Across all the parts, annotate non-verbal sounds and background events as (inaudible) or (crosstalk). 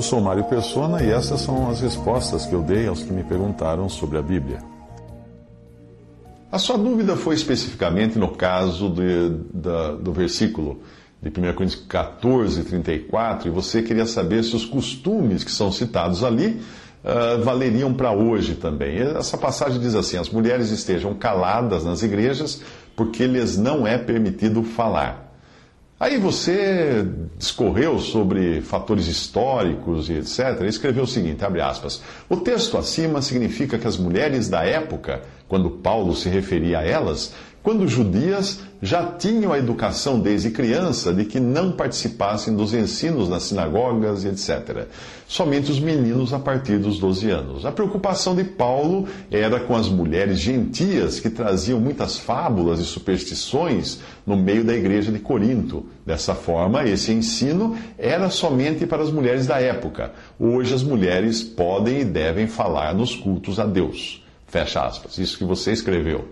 Eu sou Mário Persona e essas são as respostas que eu dei aos que me perguntaram sobre a Bíblia. A sua dúvida foi especificamente no caso de, da, do versículo de 1 Coríntios 14, 34, e você queria saber se os costumes que são citados ali uh, valeriam para hoje também. Essa passagem diz assim: as mulheres estejam caladas nas igrejas, porque lhes não é permitido falar. Aí você discorreu sobre fatores históricos e etc. E escreveu o seguinte, abre aspas, o texto acima significa que as mulheres da época, quando Paulo se referia a elas, quando judias já tinham a educação desde criança de que não participassem dos ensinos nas sinagogas e etc. Somente os meninos a partir dos 12 anos. A preocupação de Paulo era com as mulheres gentias que traziam muitas fábulas e superstições no meio da igreja de Corinto. Dessa forma, esse ensino era somente para as mulheres da época. Hoje as mulheres podem e devem falar nos cultos a Deus. Fecha aspas. Isso que você escreveu.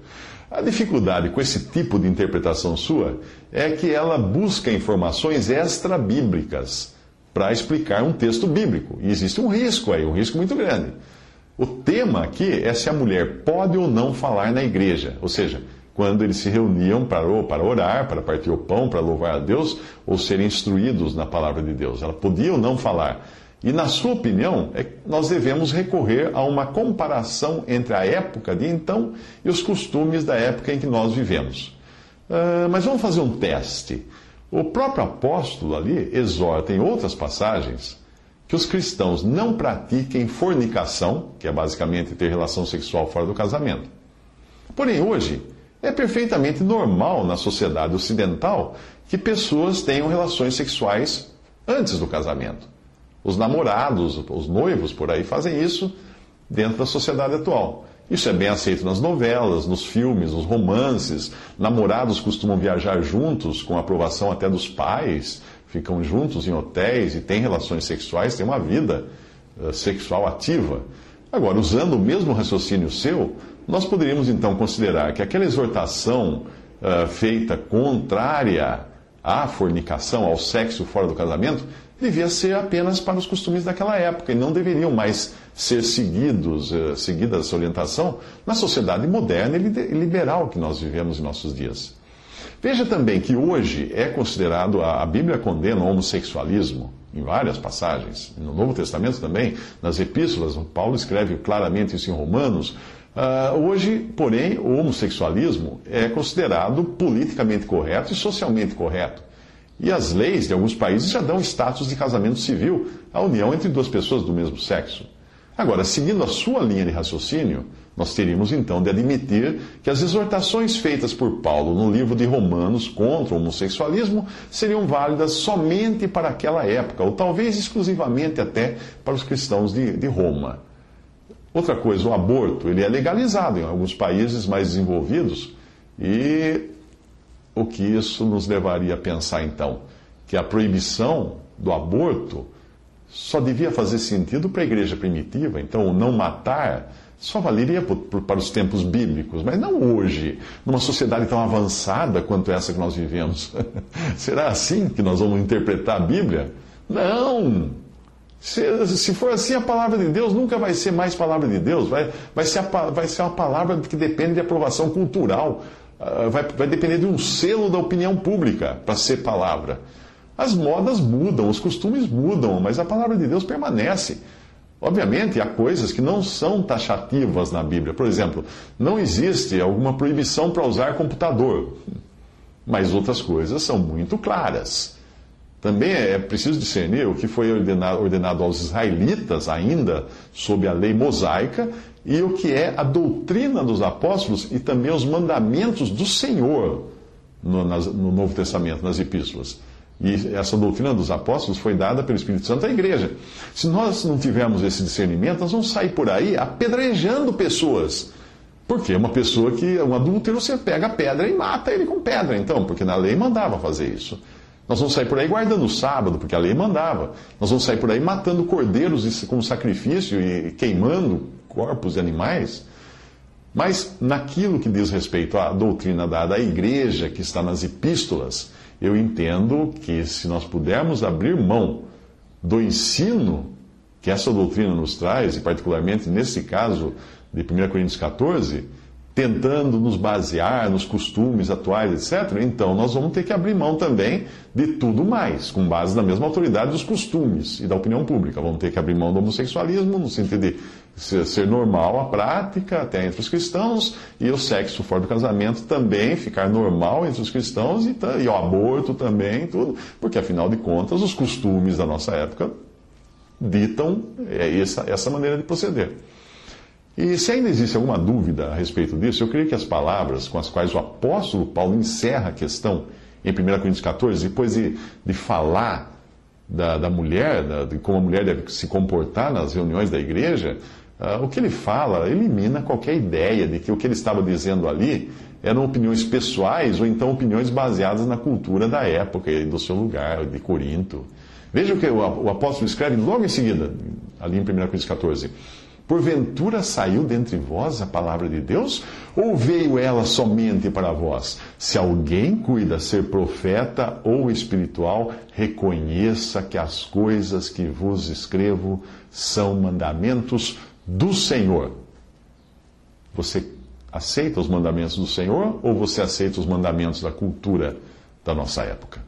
A dificuldade com esse tipo de interpretação sua é que ela busca informações extra-bíblicas para explicar um texto bíblico. E existe um risco aí, um risco muito grande. O tema aqui é se a mulher pode ou não falar na igreja, ou seja, quando eles se reuniam para, para orar, para partir o pão, para louvar a Deus, ou serem instruídos na palavra de Deus. Ela podia ou não falar. E, na sua opinião, é nós devemos recorrer a uma comparação entre a época de então e os costumes da época em que nós vivemos. Uh, mas vamos fazer um teste. O próprio apóstolo ali exorta em outras passagens que os cristãos não pratiquem fornicação, que é basicamente ter relação sexual fora do casamento. Porém, hoje, é perfeitamente normal na sociedade ocidental que pessoas tenham relações sexuais antes do casamento. Os namorados, os noivos por aí fazem isso dentro da sociedade atual. Isso é bem aceito nas novelas, nos filmes, nos romances. Namorados costumam viajar juntos, com aprovação até dos pais, ficam juntos em hotéis e têm relações sexuais, têm uma vida uh, sexual ativa. Agora, usando o mesmo raciocínio seu, nós poderíamos então considerar que aquela exortação uh, feita contrária à fornicação, ao sexo fora do casamento, devia ser apenas para os costumes daquela época e não deveriam mais ser seguidos, uh, seguida essa orientação na sociedade moderna e liberal que nós vivemos em nossos dias. Veja também que hoje é considerado, a Bíblia condena o homossexualismo em várias passagens, no Novo Testamento também, nas epístolas, Paulo escreve claramente isso em Romanos. Uh, hoje, porém, o homossexualismo é considerado politicamente correto e socialmente correto. E as leis de alguns países já dão status de casamento civil à união entre duas pessoas do mesmo sexo. Agora, seguindo a sua linha de raciocínio, nós teríamos então de admitir que as exortações feitas por Paulo no livro de Romanos contra o homossexualismo seriam válidas somente para aquela época, ou talvez exclusivamente até para os cristãos de, de Roma. Outra coisa, o aborto, ele é legalizado em alguns países mais desenvolvidos e o que isso nos levaria a pensar então? Que a proibição do aborto só devia fazer sentido para a igreja primitiva, então o não matar só valeria para os tempos bíblicos, mas não hoje, numa sociedade tão avançada quanto essa que nós vivemos. (laughs) Será assim que nós vamos interpretar a Bíblia? Não! Se, se, for assim, a palavra de Deus nunca vai ser mais palavra de Deus, vai, vai, ser, a, vai ser uma palavra que depende de aprovação cultural. Ah, vai, vai depender de um selo da opinião pública para ser palavra. As modas mudam, os costumes mudam, mas a palavra de Deus permanece. Obviamente, há coisas que não são taxativas na Bíblia. Por exemplo, não existe alguma proibição para usar computador, mas outras coisas são muito claras. Também é preciso discernir o que foi ordenado, ordenado aos israelitas, ainda sob a lei mosaica, e o que é a doutrina dos apóstolos e também os mandamentos do Senhor no, nas, no Novo Testamento, nas epístolas. E essa doutrina dos apóstolos foi dada pelo Espírito Santo à igreja. Se nós não tivermos esse discernimento, nós vamos sair por aí apedrejando pessoas. Porque uma pessoa que, um adúltero, você pega a pedra e mata ele com pedra, então, porque na lei mandava fazer isso. Nós vamos sair por aí guardando o sábado, porque a lei mandava. Nós vamos sair por aí matando cordeiros como sacrifício e queimando corpos de animais. Mas naquilo que diz respeito à doutrina dada à igreja, que está nas epístolas, eu entendo que se nós pudermos abrir mão do ensino que essa doutrina nos traz, e particularmente nesse caso de 1 Coríntios 14, tentando nos basear nos costumes atuais, etc., então nós vamos ter que abrir mão também de tudo mais, com base na mesma autoridade dos costumes e da opinião pública. Vamos ter que abrir mão do homossexualismo, no sentido de ser normal a prática, até entre os cristãos, e o sexo fora do casamento também ficar normal entre os cristãos, e, e o aborto também, tudo, porque afinal de contas os costumes da nossa época ditam é, essa, essa maneira de proceder. E se ainda existe alguma dúvida a respeito disso, eu creio que as palavras com as quais o apóstolo Paulo encerra a questão em 1 Coríntios 14, depois de, de falar da, da mulher, da, de como a mulher deve se comportar nas reuniões da igreja, uh, o que ele fala elimina qualquer ideia de que o que ele estava dizendo ali eram opiniões pessoais ou então opiniões baseadas na cultura da época e do seu lugar, de Corinto. Veja o que o, apóstolo escreve logo em seguida, ali em 1 Coríntios 14. Porventura saiu dentre vós a palavra de Deus? Ou veio ela somente para vós? Se alguém cuida ser profeta ou espiritual, reconheça que as coisas que vos escrevo são mandamentos do Senhor. Você aceita os mandamentos do Senhor ou você aceita os mandamentos da cultura da nossa época?